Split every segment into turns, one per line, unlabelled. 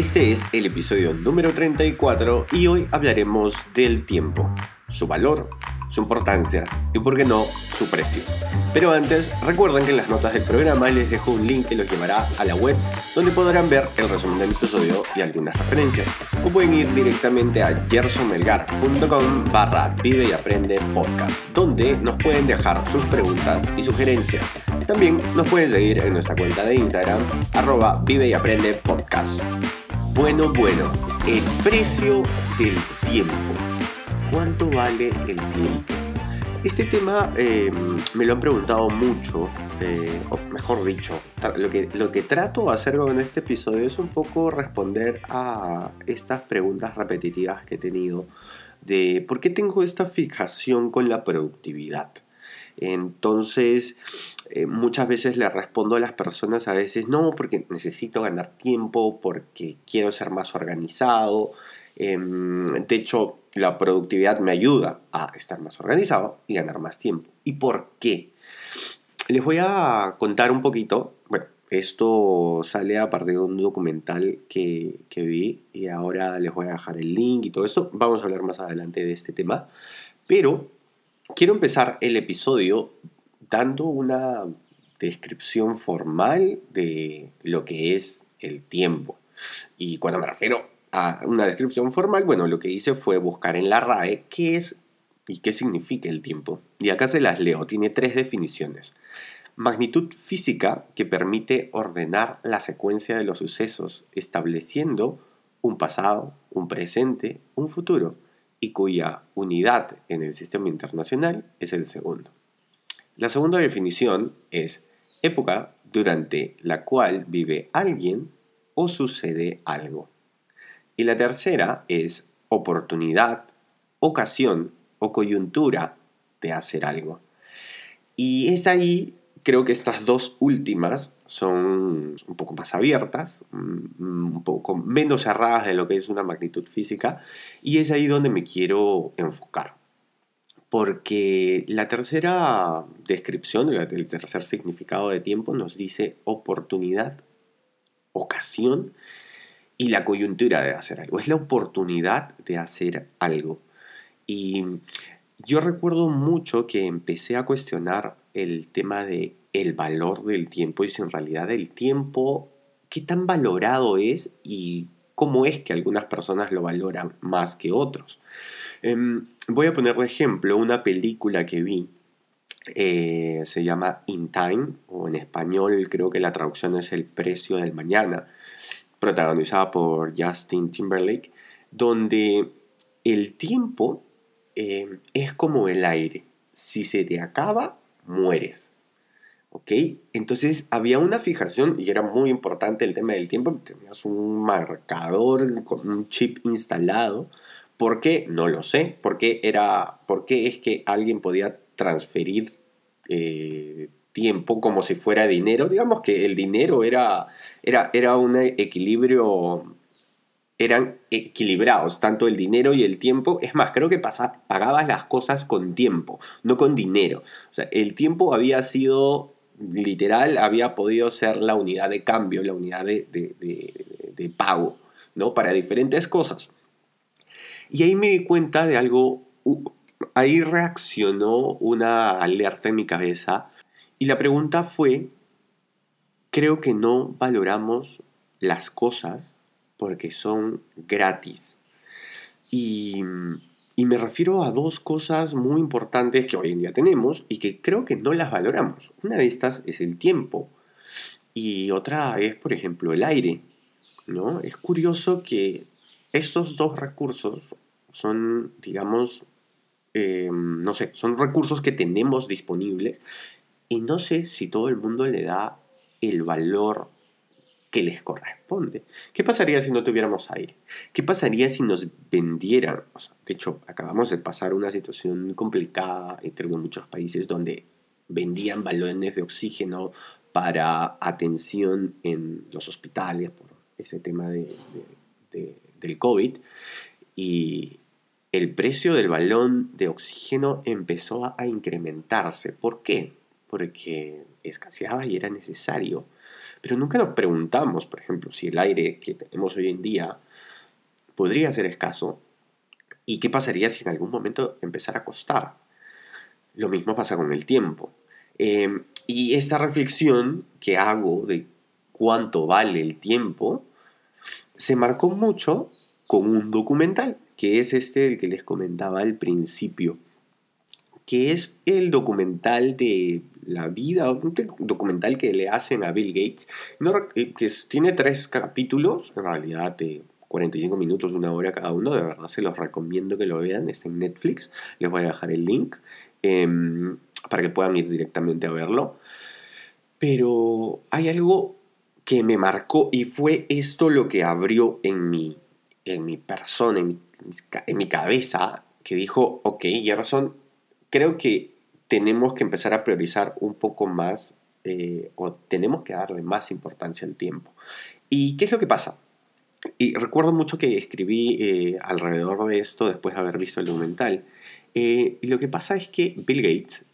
Este es el episodio número 34 y hoy hablaremos del tiempo, su valor, su importancia y, por qué no, su precio. Pero antes, recuerden que en las notas del programa les dejo un link que los llevará a la web donde podrán ver el resumen del episodio y algunas referencias. O pueden ir directamente a gersonmelgar.com barra vive y aprende podcast, donde nos pueden dejar sus preguntas y sugerencias. También nos pueden seguir en nuestra cuenta de Instagram, arroba vive y aprende. Bueno, bueno, el precio del tiempo. ¿Cuánto vale el tiempo? Este tema eh, me lo han preguntado mucho, eh, o mejor dicho, lo que, lo que trato de hacer con este episodio es un poco responder a estas preguntas repetitivas que he tenido de por qué tengo esta fijación con la productividad. Entonces, eh, muchas veces le respondo a las personas a veces, no, porque necesito ganar tiempo, porque quiero ser más organizado. Em, de hecho, la productividad me ayuda a estar más organizado y ganar más tiempo. ¿Y por qué? Les voy a contar un poquito. Bueno, esto sale a partir de un documental que, que vi y ahora les voy a dejar el link y todo eso. Vamos a hablar más adelante de este tema. Pero quiero empezar el episodio dando una descripción formal de lo que es el tiempo. Y cuando me refiero a una descripción formal, bueno, lo que hice fue buscar en la RAE qué es y qué significa el tiempo. Y acá se las leo, tiene tres definiciones. Magnitud física que permite ordenar la secuencia de los sucesos, estableciendo un pasado, un presente, un futuro, y cuya unidad en el sistema internacional es el segundo. La segunda definición es época durante la cual vive alguien o sucede algo. Y la tercera es oportunidad, ocasión o coyuntura de hacer algo. Y es ahí, creo que estas dos últimas son un poco más abiertas, mm, un poco menos cerradas de lo que es una magnitud física, y es ahí donde me quiero enfocar porque la tercera descripción, el tercer significado de tiempo nos dice oportunidad, ocasión y la coyuntura de hacer algo. Es la oportunidad de hacer algo. Y yo recuerdo mucho que empecé a cuestionar el tema de el valor del tiempo y si en realidad el tiempo qué tan valorado es y cómo es que algunas personas lo valoran más que otros. Em, voy a poner de ejemplo una película que vi. Eh, se llama In Time, o en español creo que la traducción es El precio del mañana, protagonizada por Justin Timberlake, donde el tiempo eh, es como el aire. Si se te acaba, mueres. ¿Ok? Entonces había una fijación y era muy importante el tema del tiempo. Tenías un marcador con un chip instalado ¿Por qué? No lo sé. ¿Por qué, era, por qué es que alguien podía transferir eh, tiempo como si fuera dinero? Digamos que el dinero era, era, era un equilibrio, eran equilibrados, tanto el dinero y el tiempo. Es más, creo que pagabas las cosas con tiempo, no con dinero. O sea, el tiempo había sido literal, había podido ser la unidad de cambio, la unidad de, de pago, ¿no? Para diferentes cosas. Y ahí me di cuenta de algo, ahí reaccionó una alerta en mi cabeza y la pregunta fue, creo que no valoramos las cosas porque son gratis. Y, y, me refiero a dos cosas muy importantes que hoy en día tenemos y que creo que no las valoramos. Una de estas es el tiempo y otra es, por ejemplo, el aire. ¿no? Es curioso que estos dos recursos son, digamos, eh, no sé, son recursos que tenemos disponibles y no sé si todo el mundo le da el valor que les corresponde. ¿Qué pasaría si no tuviéramos aire? ¿Qué pasaría si nos vendieran? de hecho, acabamos de pasar una situación complicada entre muchos países donde vendían balones de oxígeno para atención en los hospitales por ese tema de, del COVID. Y el precio del balón de oxígeno empezó a incrementarse. ¿Por qué? Porque escaseaba y era necesario. Pero nunca nos preguntamos, por ejemplo, si el aire que tenemos hoy en día podría ser escaso y qué pasaría si en algún momento empezara a costar. Lo mismo pasa con el tiempo. Em, y esta reflexión que hago de cuánto vale el tiempo se marcó mucho con un documental, que es este el que les comentaba al principio, que es el documental de la vida, un documental que le hacen a Bill Gates, eh, que tiene tres capítulos, en realidad de 45 minutos, una hora cada uno, de verdad se los recomiendo que lo vean, está en Netflix, les voy a dejar el link em, para que puedan ir directamente a verlo. Pero hay algo que me marcó y fue esto lo que abrió en mi, en mi persona, en mi, en mi cabeza, que dijo, ok, Gerson, creo que tenemos que empezar a priorizar un poco más eh, o tenemos que darle más importancia al tiempo. ¿Y qué es lo que pasa? Y recuerdo mucho que escribí eh, alrededor de esto después de haber visto el documental. Eh, y lo que pasa es que Bill Gates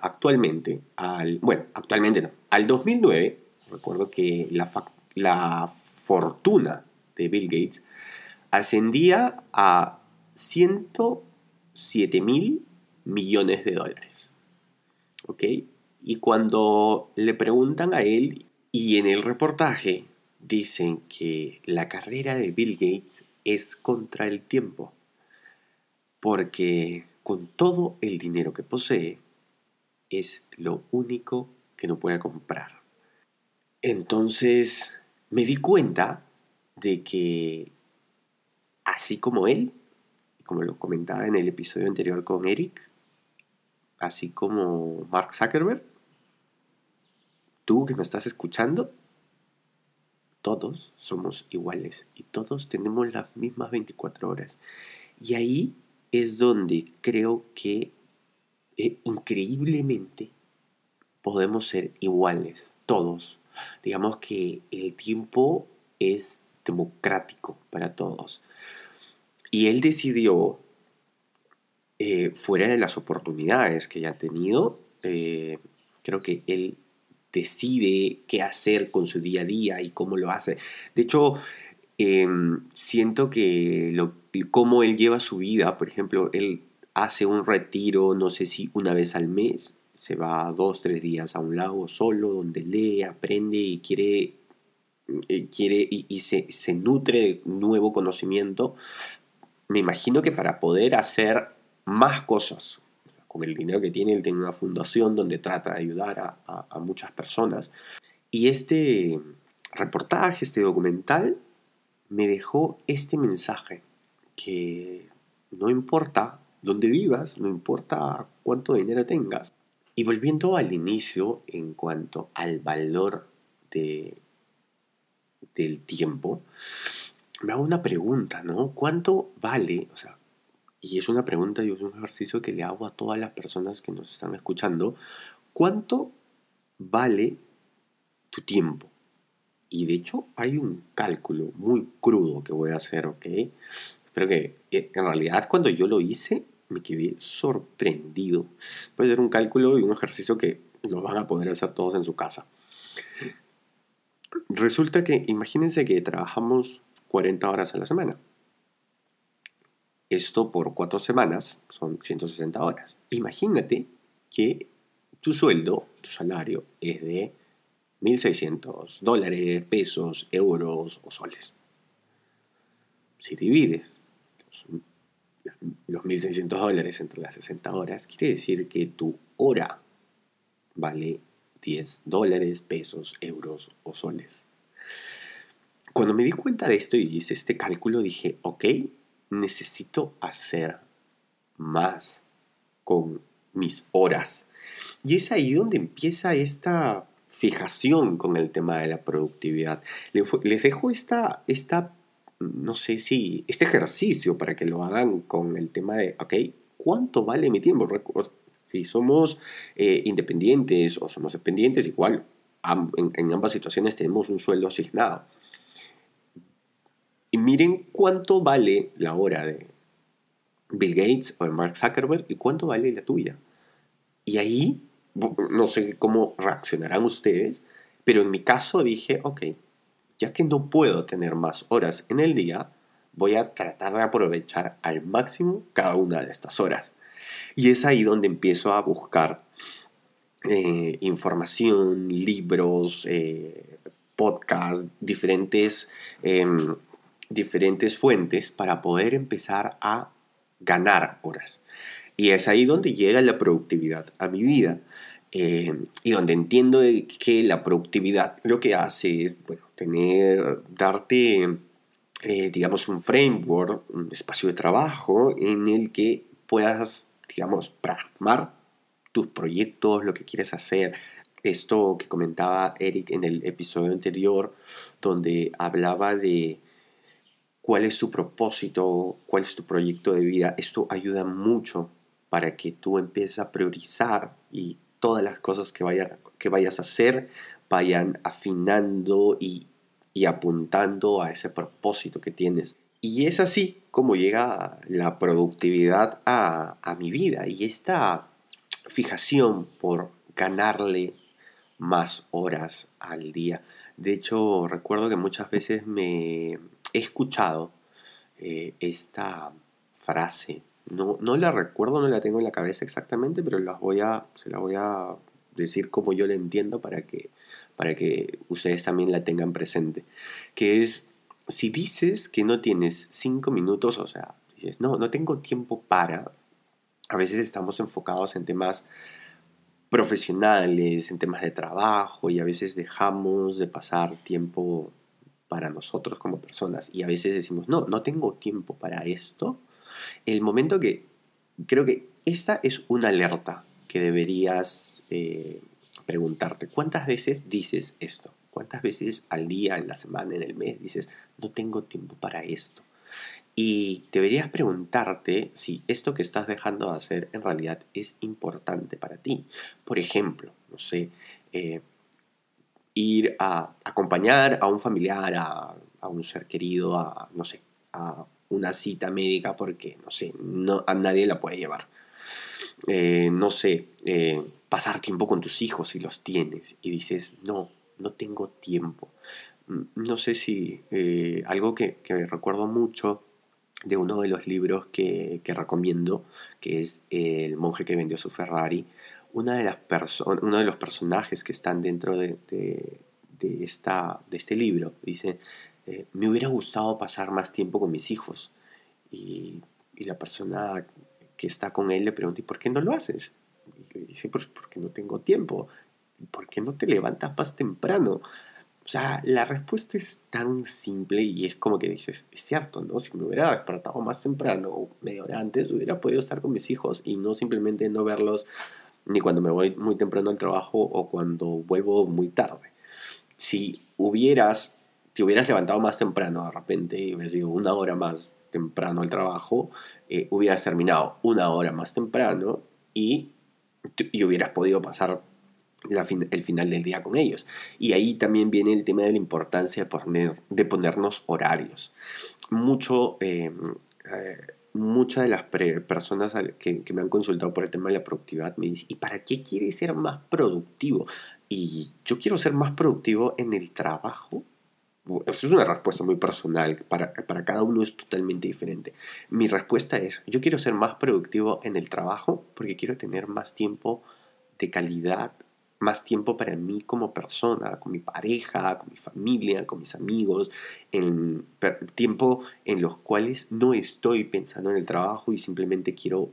actualmente, al, bueno, actualmente no, al 2009, recuerdo que la, la fortuna Bill Gates ascendía a 107 mil millones de dólares. ¿Ok? Y cuando le preguntan a él, y en el reportaje dicen que la carrera de Bill Gates es contra el tiempo, porque con todo el dinero que posee, es lo único que no puede comprar. Entonces me di cuenta de que, así como él, como lo comentaba en el episodio anterior con Eric, así como Mark Zuckerberg, tú que me estás escuchando, todos somos iguales y todos tenemos las mismas 24 horas. Y ahí es donde creo que eh, increíblemente podemos ser iguales, todos. Digamos que el tiempo es democrático para todos. Y él decidió eh, fuera de las oportunidades que ya ha tenido, eh, creo que él decide qué hacer con su día a día y cómo lo hace. De hecho, em, siento que lo, cómo él lleva su vida, por ejemplo, él hace un retiro, no sé si una vez al mes, se va dos, tres días a un lago solo, donde lee, aprende y quiere, eh, quiere y, se, se nutre de nuevo conocimiento. Me imagino que para poder hacer más cosas. Con el dinero que tiene, él tiene una fundación donde trata de ayudar a, muchas personas. Y este reportaje, este documental, me dejó este mensaje, que no importa dónde vivas, no importa cuánto dinero tengas. Y volviendo al inicio en cuanto al valor de, del tiempo, me hago una pregunta, ¿no? ¿Cuánto vale, o sea, y es una pregunta y es un ejercicio que le hago a todas las personas que nos están escuchando, ¿cuánto vale tu tiempo? Y de hecho hay un cálculo muy crudo que voy a hacer, ¿ok? Pero que eh, en realidad cuando yo lo hice me quedé sorprendido. Puede ser un cálculo y un ejercicio que lo van a poder hacer todos en su casa. Resulta que imagínense que trabajamos 40 horas a la semana. Esto por cuatro semanas son 160 horas. Imagínate que tu sueldo, tu salario es de 1.600 dólares, pesos, euros o soles. Si divides los, 1.600 dólares entre las 60 horas, quiere decir que tu hora vale 10 dólares, pesos, euros o soles. Cuando me di cuenta de esto y hice este cálculo, dije, ok, necesito hacer más con mis horas. Y es ahí donde empieza esta fijación con el tema de la productividad. Les dejo esta, esta, no sé si, este ejercicio para que lo hagan con el tema de, ok, ¿cuánto vale mi tiempo? Si somos eh, independientes o somos dependientes, igual en, ambas situaciones tenemos un sueldo asignado. Y miren cuánto vale la hora de Bill Gates o de Mark Zuckerberg y cuánto vale la tuya. Y ahí, no sé cómo reaccionarán ustedes, pero en mi caso dije, ok, ya que no puedo tener más horas en el día, voy a tratar de aprovechar al máximo cada una de estas horas. Y es ahí donde empiezo a buscar eh, información, libros, eh, podcasts, diferentes, em, diferentes fuentes para poder empezar a ganar horas. Y es ahí donde llega la productividad a mi vida. Em, y donde entiendo que la productividad lo que hace es bueno, tener, darte, eh, digamos, un framework, un espacio de trabajo en el que puedas, digamos, pragmar tus proyectos, lo que quieres hacer. Esto que comentaba Eric en el episodio anterior, donde hablaba de cuál es tu propósito, cuál es tu proyecto de vida, esto ayuda mucho para que tú empieces a priorizar y todas las cosas que, que vayas a hacer vayan afinando y, y apuntando a ese propósito que tienes. Y es así como llega la productividad a, a mi vida. Y esta fijación por ganarle más horas al día. De hecho, recuerdo que muchas veces me he escuchado eh, esta frase. No, no la recuerdo, no la tengo en la cabeza exactamente, pero se la voy a decir como yo la entiendo para que, para que ustedes también la tengan presente. Que es, si dices que no tienes cinco minutos, o sea, dices, no, no tengo tiempo para, a veces estamos enfocados en temas profesionales, en temas de trabajo y a veces dejamos de pasar tiempo para nosotros como personas y a veces decimos, no, no tengo tiempo para esto. El momento que creo que esta es una alerta que deberías eh, preguntarte, ¿cuántas veces dices esto? ¿Cuántas veces al día, en la semana, en el mes dices, no tengo tiempo para esto? Y deberías preguntarte si esto que estás dejando de hacer en realidad es importante para ti. Por ejemplo, no sé, eh, ir a acompañar a un familiar, a, un ser querido, a, no sé, a una cita médica porque, no sé, no, a nadie la puede llevar. Eh, no sé, eh, pasar tiempo con tus hijos si los tienes y dices, no, no tengo tiempo. Mm, no sé si algo que, recuerdo mucho de uno de los libros que, recomiendo, que es El monje que vendió su Ferrari. Una de las uno de los personajes que están dentro de, esta, de este libro dice, eh, me hubiera gustado pasar más tiempo con mis hijos. Y, la persona que está con él le pregunta, ¿y por qué no lo haces? Y le dice, pues porque no tengo tiempo. ¿Por qué no te levantas más temprano? O sea, la respuesta es tan simple y es como que dices, es cierto, ¿no? Si me hubiera despertado más temprano o media hora antes, hubiera podido estar con mis hijos y no simplemente no verlos ni cuando me voy muy temprano al trabajo o cuando vuelvo muy tarde. Si hubieras, te hubieras levantado más temprano de repente y hubieras ido una hora más temprano al trabajo, eh, hubieras terminado una hora más temprano y, y hubieras podido pasar el final del día con ellos. Y ahí también viene el tema de la importancia de, poner, de ponernos horarios. Mucho, em, eh, muchas de las personas que, me han consultado por el tema de la productividad me dicen, ¿y para qué quieres ser más productivo? Y yo quiero ser más productivo en el trabajo. Es una respuesta muy personal, para, para cada uno es totalmente diferente. Mi respuesta es, yo quiero ser más productivo en el trabajo porque quiero tener más tiempo de calidad más tiempo para mí como persona, con mi pareja, con mi familia, con mis amigos, en tiempo en los cuales no estoy pensando en el trabajo y simplemente quiero,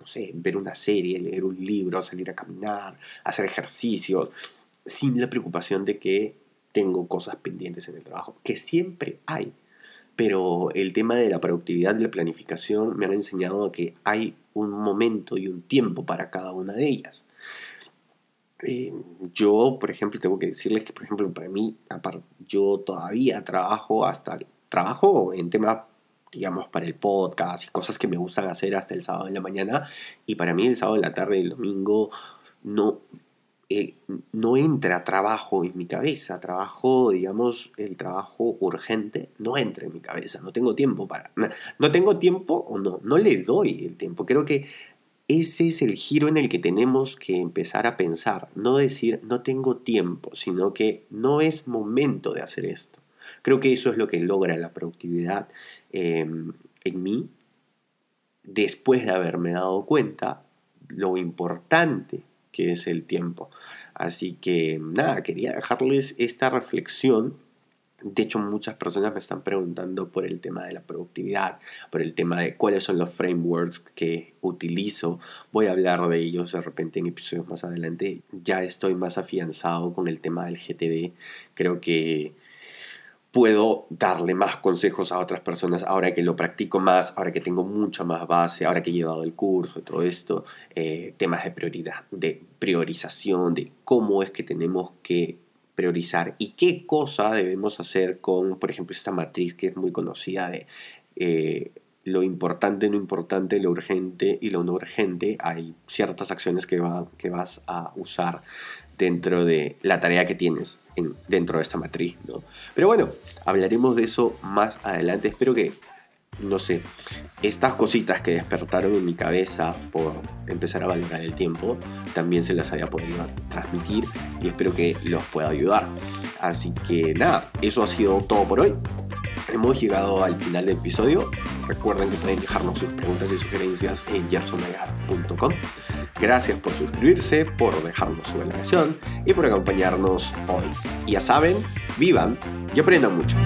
no sé, ver una serie, leer un libro, salir a caminar, hacer ejercicios, sin la preocupación de que tengo cosas pendientes en el trabajo, que siempre hay. Pero el tema de la productividad y la planificación me han enseñado que hay un momento y un tiempo para cada una de ellas. eh, yo, por ejemplo, tengo que decirles que, por ejemplo, para mí, yo todavía trabajo hasta, trabajo en temas, digamos, para el podcast y cosas que me gustan hacer hasta el sábado en la mañana. Y para mí el sábado en la tarde y el domingo no, eh, no entra trabajo en mi cabeza, trabajo, digamos, el trabajo urgente no entra en mi cabeza, no tengo tiempo para, no tengo tiempo o no, no le doy el tiempo. Creo que ese es el giro en el que tenemos que empezar a pensar. No decir no tengo tiempo, sino que no es momento de hacer esto. Creo que eso es lo que logra la productividad em, en mí después de haberme dado cuenta lo importante que es el tiempo. Así que nada, quería dejarles esta reflexión de hecho, muchas personas me están preguntando por el tema de la productividad, por el tema de cuáles son los frameworks que utilizo. Voy a hablar de ellos de repente en episodios más adelante. Ya estoy más afianzado con el tema del GTD. Creo que puedo darle más consejos a otras personas ahora que lo practico más, ahora que tengo mucha más base, ahora que he llevado el curso todo esto. Eh, temas de prioridad, de priorización, de cómo es que tenemos que priorizar y qué cosa debemos hacer con, por ejemplo, esta matriz que es muy conocida de eh, lo importante, no importante, lo urgente y lo no urgente. Hay ciertas acciones que, va, que vas a usar dentro de la tarea que tienes en, dentro de esta matriz. ¿no? Pero bueno, hablaremos de eso más adelante. Espero que no sé, estas cositas que despertaron en mi cabeza por empezar a valorar el tiempo, también se las haya podido transmitir y espero que los pueda ayudar. Así que nada, eso ha sido todo por hoy. Hemos llegado al final del episodio. Recuerden que pueden dejarnos sus preguntas y sugerencias en gersonagar.com. Gracias por suscribirse, por dejarnos su valoración y por acompañarnos hoy. Ya saben, vivan y aprendan mucho.